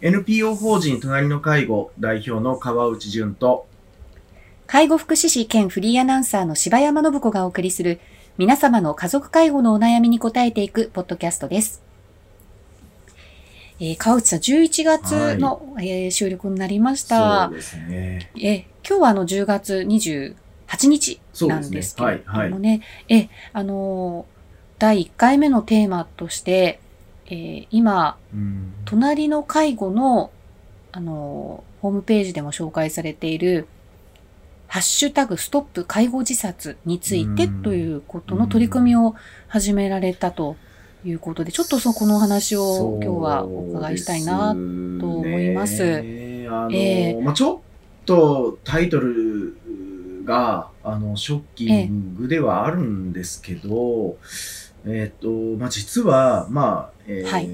NPO 法人隣の介護代表の川内淳と介護福祉士兼フリーアナウンサーの柴山信子がお送りする皆様の家族介護のお悩みに答えていくポッドキャストです。えー、川内さん、11月の、はい、えー、収録になりました。そうですね。えー、今日はあの10月28日なんですけれどもね、ねはいはい、え、あのー、第1回目のテーマとして、えー、今、隣の介護の、あのー、ホームページでも紹介されている、ハッシュタグストップ介護自殺についてということの取り組みを始められたということで、ちょっとそこのお話を今日はお伺いしたいなと思います。あのえー、まあ、ちょっとタイトルがあのショッキングではあるんですけど、えっ、ー、と、まあ、実は、まあ、えー、はい、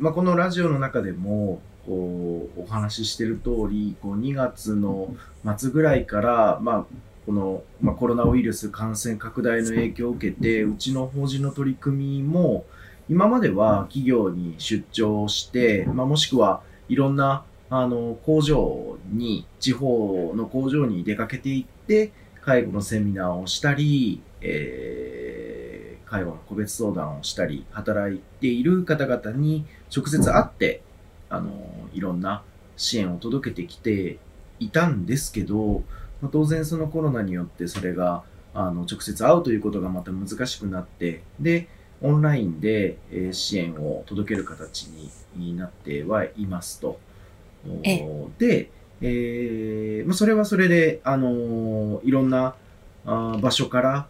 まあ、このラジオの中でも、こう、お話ししてる通り、こう、2月の末ぐらいから、まあ、この、まあ、コロナウイルス感染拡大の影響を受けて、うちの法人の取り組みも、今までは企業に出張して、まあ、もしくはいろんな、あの、工場に、地方の工場に出かけていって、介護のセミナーをしたり、えー、介護の個別相談をしたり、働いている方々に直接会って、あの、いろんな支援を届けてきていたんですけど、まあ、当然そのコロナによってそれが、あの、直接会うということがまた難しくなって、で、オンラインで、えー、支援を届ける形になってはいますと。で、えー、まあ、それはそれで、あのー、いろんなあ場所から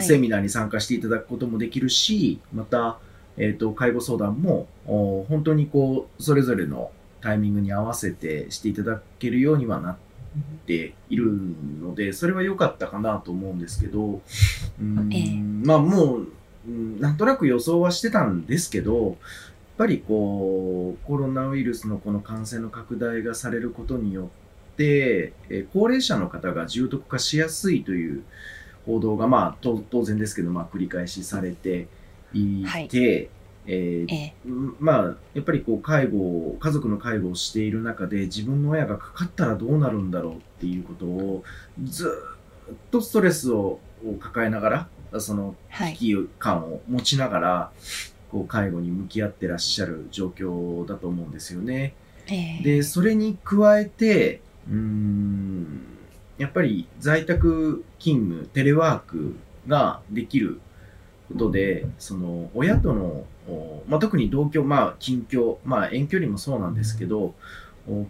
セミナーに参加していただくこともできるし、はい、また、えっ、ー、と、介護相談も、本当にこう、それぞれのタイミングに合わせてしていただけるようにはなっているので、それは良かったかなと思うんですけど、うん、えー、まあもう、なんとなく予想はしてたんですけど、やっぱりこう、コロナウイルスのこの感染の拡大がされることによって、え高齢者の方が重篤化しやすいという報道が、まあ、当然ですけど、まあ、繰り返しされていて、はい、えー、えー、まあ、やっぱりこう、介護、家族の介護をしている中で、自分の親がかかったらどうなるんだろうっていうことを、ずっとストレスを抱えながら、その危機感を持ちながら、はい、こう介護に向き合ってらっしゃる状況だと思うんですよね。えー、で、それに加えて、うん、やっぱり在宅勤務、テレワークができることで、その親との、まあ、特に同居、まあ近況、まあ遠距離もそうなんですけど、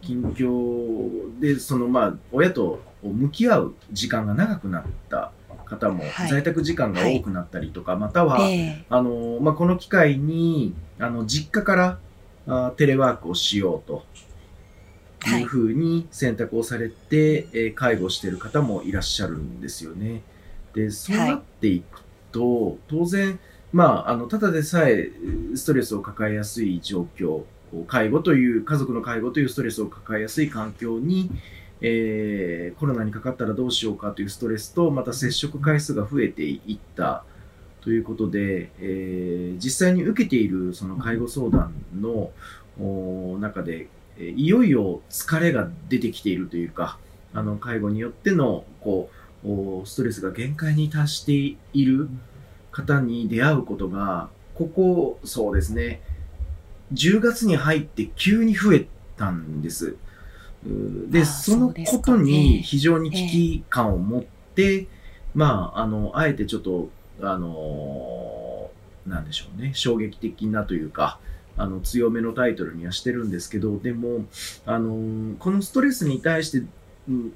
近況で、そのまあ親と向き合う時間が長くなった方も在宅時間が多くなったりとか、はい、または、えー、あの、まあ、この機会に、あの、実家からあテレワークをしようというふうに選択をされて、はい、え、介護している方もいらっしゃるんですよね。で、そうなっていくと、はい、当然、まあ、あの、ただでさえストレスを抱えやすい状況、介護という、家族の介護というストレスを抱えやすい環境に、えー、コロナにかかったらどうしようかというストレスと、また接触回数が増えていったということで、えー、実際に受けているその介護相談の中で、いよいよ疲れが出てきているというか、あの、介護によっての、こう、ストレスが限界に達している方に出会うことが、ここ、そうですね、10月に入って急に増えたんです。で、そのことに非常に危機感を持って、えー、まあ、あの、あえてちょっと、あのー、なんでしょうね、衝撃的なというか、あの、強めのタイトルにはしてるんですけど、でも、あのー、このストレスに対して、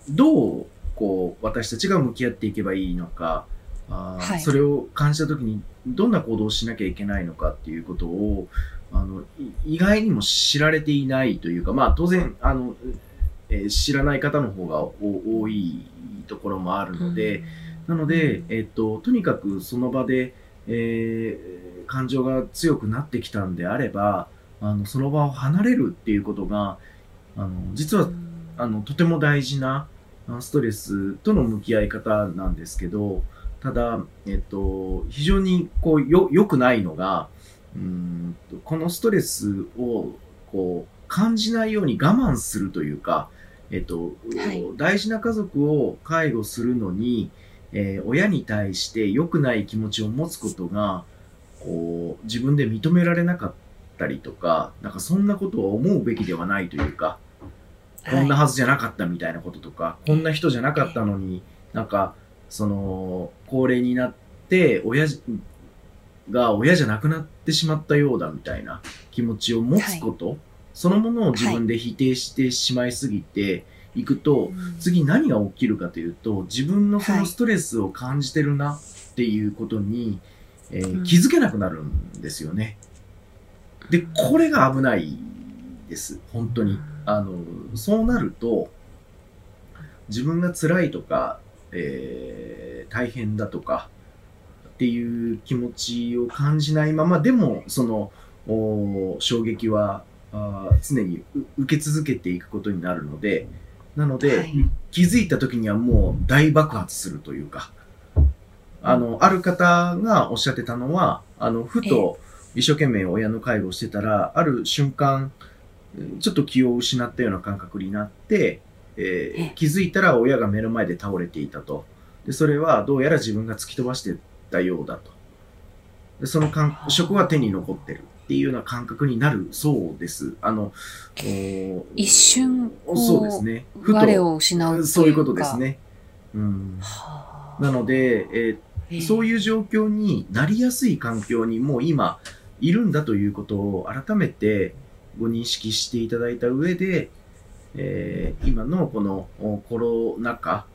どう、こう、私たちが向き合っていけばいいのか、あはい、それを感じたときに、どんな行動をしなきゃいけないのかっていうことを、あの、意外にも知られていないというか、まあ、当然、あの、えー、知らない方の方が多いところもあるので、なので、えっと、とにかくその場で、えー、感情が強くなってきたんであれば、あの、その場を離れるっていうことが、あの、実は、あの、とても大事なストレスとの向き合い方なんですけど、ただ、えっと、非常にこう、よ、良くないのが、うんこのストレスを、こう、感じないように我慢するというか、えっと、はい、大事な家族を介護するのに、えー、親に対して良くない気持ちを持つことが、こう、自分で認められなかったりとか、なんかそんなことを思うべきではないというか、こんなはずじゃなかったみたいなこととか、はい、こんな人じゃなかったのに、なんか、その、高齢になって、親が親じゃなくなってしまったようだみたいな気持ちを持つこと、はい、そのものを自分で否定してしまいすぎていくと、はい、次何が起きるかというと、自分のそのストレスを感じてるなっていうことに、えー、気づけなくなるんですよね。で、これが危ないです。本当に。あの、そうなると、自分が辛いとか、えー、大変だとか、っていう気持ちを感じないまま、でも、その、衝撃はあ常に受け続けていくことになるので、なので、はい、気づいた時にはもう大爆発するというか、あの、ある方がおっしゃってたのは、あの、ふと一生懸命親の介護をしてたら、ある瞬間、ちょっと気を失ったような感覚になって、えー、気づいたら親が目の前で倒れていたと。で、それはどうやら自分が突き飛ばしてたようだと。でその感触は手に残ってるっていうような感覚になるそうです。あの、一瞬、そうですね。ふと、我を失うそういうことですね。うん、なので、えー、そういう状況になりやすい環境にもう今いるんだということを改めてご認識していただいた上で、えー、今のこのコロナ禍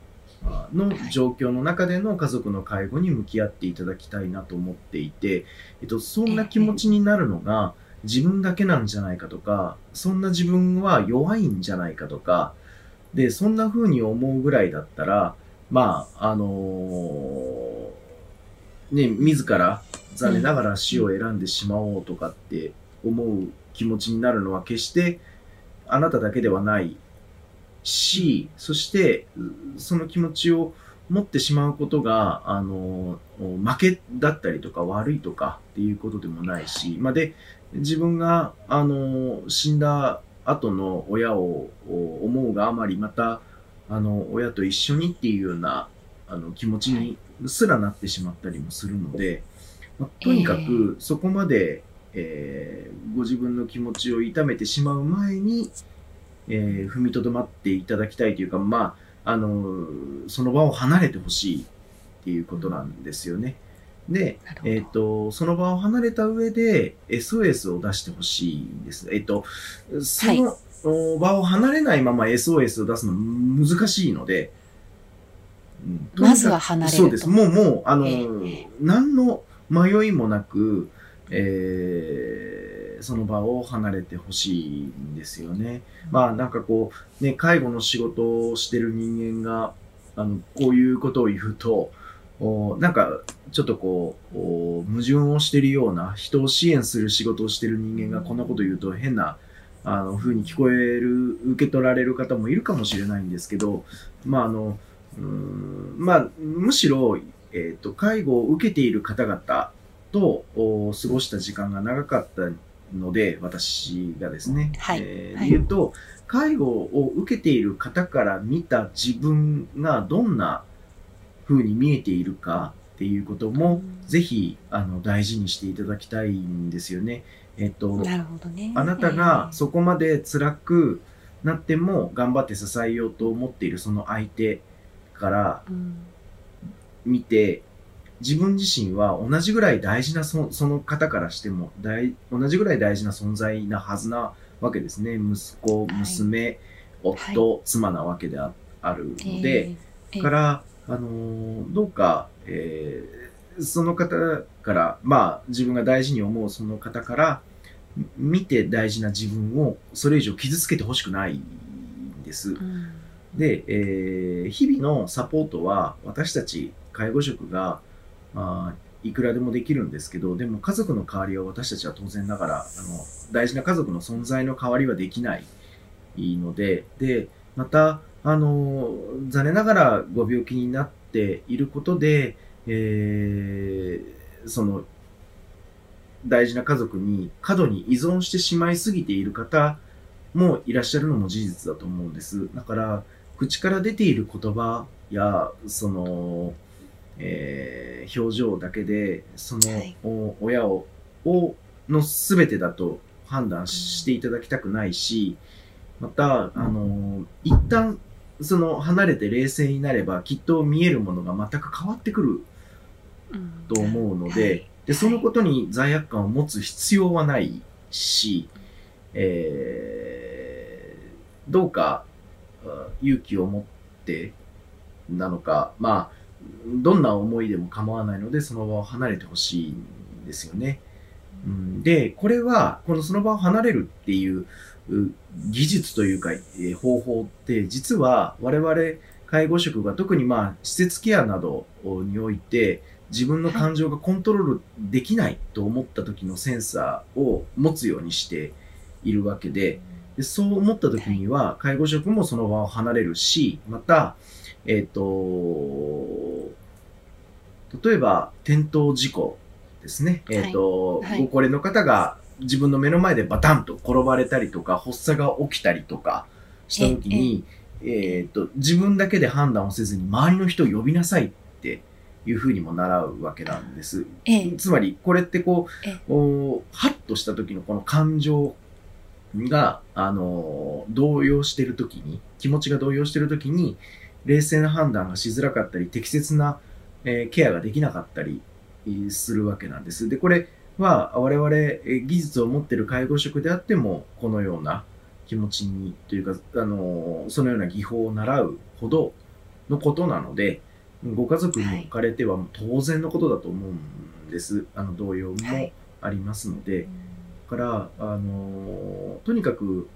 の状況の中での家族の介護に向き合っていただきたいなと思っていて、えっと、そんな気持ちになるのが自分だけなんじゃないかとか、そんな自分は弱いんじゃないかとか、で、そんな風に思うぐらいだったら、まあ、あのー、ね、自ら残念ながら死を選んでしまおうとかって思う気持ちになるのは決してあなただけではないし、そして、その気持ちを持ってしまうことが、あの、負けだったりとか悪いとかっていうことでもないし、まあ、で、自分が、あの、死んだ後の親を思うがあまり、また、あの、親と一緒にっていうような、あの、気持ちにすらなってしまったりもするので、まあ、とにかく、そこまで、えー、ご自分の気持ちを痛めてしまう前に、えー、踏みとどまっていただきたいというか、まあ、あの、その場を離れてほしいっていうことなんですよね。で、えっ、ー、と、その場を離れた上で SOS を出してほしいんです。えっ、ー、と、その、場を離れないまま SOS を出すの難しいので、まずは離れるそうです。もう、もう、あの、えー、何の迷いもなく、えー、その場を離れてほしいんですよね。まあなんかこう、ね、介護の仕事をしてる人間が、あの、こういうことを言うと、おなんか、ちょっとこう、矛盾をしてるような、人を支援する仕事をしてる人間がこんなこと言うと変な、あの、風に聞こえる、受け取られる方もいるかもしれないんですけど、まああの、うん。まあ、むしろ、えっ、ー、と、介護を受けている方々と過ごした時間が長かったので、私がですね、はい、えー、言うと、介護を受けている方から見た自分がどんな風に見えているかっていうことも、ぜひ、あの、大事にしていただきたいんですよね。えっと、なるほどね。あなたがそこまで辛くなっても頑張って支えようと思っているその相手から見て、自分自身は同じぐらい大事なそその方からしても大同じぐらい大事な存在なはずなわけですね。息子娘、はい、夫、はい、妻なわけであるので、えー、から、あのー、どうか、えー、その方からまあ自分が大事に思うその方から見て大事な自分をそれ以上傷つけてほしくないんです。うん、で、えー、日々のサポートは私たち介護職があいくらでもできるんですけど、でも家族の代わりは私たちは当然ながら、あの、大事な家族の存在の代わりはできないので、で、また、あの、残念ながらご病気になっていることで、えー、その、大事な家族に過度に依存してしまいすぎている方もいらっしゃるのも事実だと思うんです。だから、口から出ている言葉や、その、えー、表情だけで、その、はい、親を、を、の全てだと判断していただきたくないし、また、あの、一旦、その、離れて冷静になれば、きっと見えるものが全く変わってくると思うので、で、そのことに罪悪感を持つ必要はないし、えー、どうか勇気を持ってなのか、まあ、どんな思いでも構わないので、その場を離れてほしいんですよね。うん、で、これは、このその場を離れるっていう技術というか、え、方法って、実は我々介護職が特にまあ、施設ケアなどにおいて、自分の感情がコントロールできないと思った時のセンサーを持つようにしているわけで、でそう思った時には、介護職もその場を離れるし、また、えっ、ー、と、例えば、転倒事故ですね。えっ、ー、と、はい。はい、ご高齢の方が自分の目の前でバタンと転ばれたりとか、発作が起きたりとかした時に、えっ、ー、と、自分だけで判断をせずに周りの人を呼びなさいっていうふうにも習うわけなんです。つまり、これってこう、おハッとした時のこの感情が、あの、動揺してる時に、気持ちが動揺してる時に、冷静な判断がしづらかったり、適切な、えー、ケアができなかったりするわけなんです。で、これは我々、技術を持っている介護職であっても、このような気持ちに、というか、あの、そのような技法を習うほどのことなので、ご家族に置かれては当然のことだと思うんです。あの、動揺もありますので。はいから、あのとにかく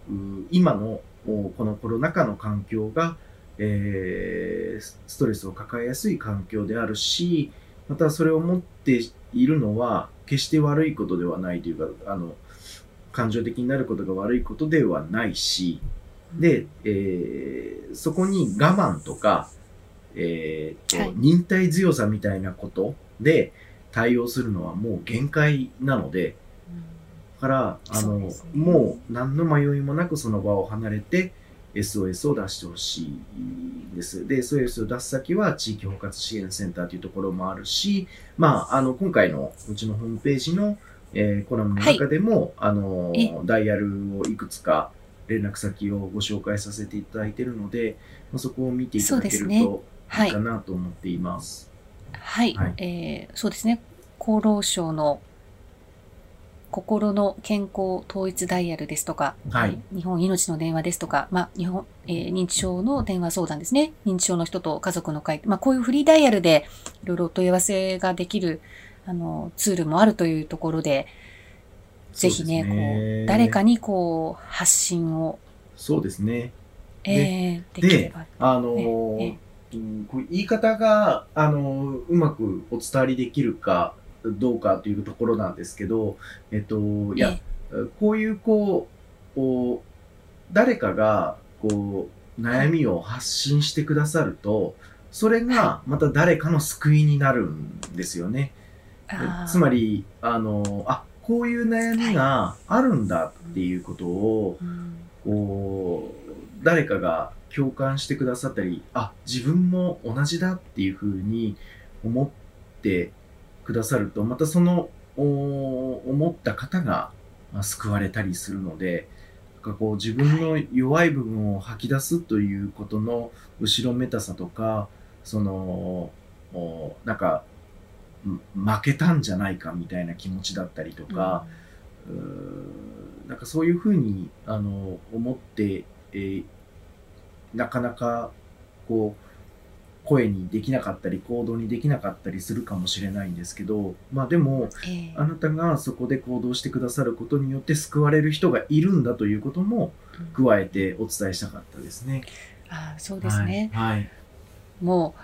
今のこのコロナ禍の環境が、えー、ストレスを抱えやすい環境であるし、またそれを持っているのは決して悪いことではないというか、あの、感情的になることが悪いことではないし、で、えー、そこに我慢とか、えーと、はい、忍耐強さみたいなことで対応するのはもう限界なので、から、あの、ね、もう何の迷いもなくその場を離れて SOS を出してほしいんです。で、SOS を出す先は地域包括支援センターというところもあるし、まあ、あの、今回のうちのホームページの、えー、コラムの中でも、はい、あの、ダイヤルをいくつか連絡先をご紹介させていただいているので、まあ、そこを見ていただけるといいかなと思っています。はい、はい、えー、そうですね。厚労省の心の健康統一ダイヤルですとか、はい、日本命の電話ですとか、まあ、日本、えー、認知症の電話相談ですね。認知症の人と家族の会、まあ、こういうフリーダイヤルでいろいろ問い合わせができる、あの、ツールもあるというところで、ぜひね、こう、誰かにこう、発信を。そうですね。えー、できれば。あのーえー、うん、言い方が、あのうまくお伝わりできるか、どうかというところなんですけど、えっと、いや、こういうこう、こう誰かがこう悩みを発信してくださると、それがまた誰かの救いになるんですよね。つまり、あの、あ、こういう悩みがあるんだっていうことを、こう、誰かが共感してくださったり、あ、自分も同じだっていうふうに思ってくださると、またその思った方が、まあ、救われたりするので、なんかこう自分の弱い部分を吐き出すということの後ろめたさとか、その、なんか、負けたんじゃないかみたいな気持ちだったりとか、うん、なんかそういうふうにあの思って、えー、なかなかこう声にできなかったり行動にできなかったりするかもしれないんですけどまあでも、えー、あなたがそこで行動してくださることによって救われる人がいるんだということも加えてお伝えしたかったですね。うん、あそうですね、はい、はい、も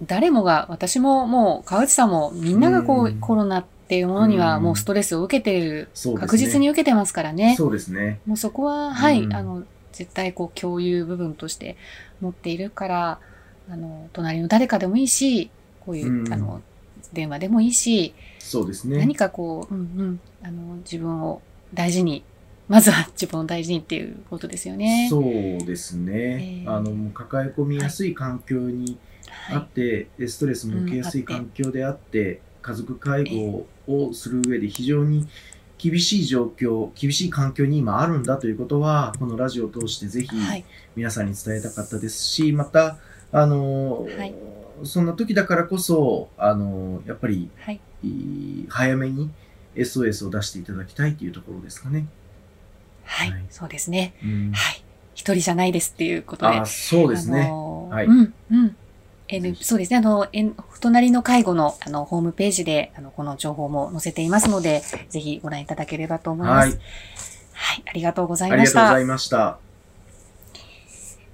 う誰もが私ももう川内さんもみんながこう、うん、コロナっていうものにはもうストレスを受けてる、うん、確実に受けてますからね。そうですね。もうそこは、はい、あの絶対こう共有部分として持っているから。あの、隣の誰かでもいいし、こういう、うん、あの、電話でもいいし、そうですね。何かこう、うんうん、あの、自分を大事にまずは自分を大事にっていうことですよね。そうですね。えー、あの、抱え込みやすい環境にあって、はい、ストレスも受けやすい環境であって、家族介護をする上で非常に厳しい状況、厳しい環境に今あるんだということは、このラジオを通してぜひ皆さんに伝えたかったですし、また、あの、はい、そんな時だからこそ、あの、やっぱり、はい、早めに SOS を出していただきたいというところですかね。はい、はい、そうですね。うん、はい。一人じゃないですっていうことで。あそうですね。あのー、はい。うん、うん。N、そうですね。あの、N、隣の介護の、あの、ホームページで、あの、この情報も載せていますので、ぜひご覧いただければと思います。はい。はい、ありがとうございました。ありがとうございました。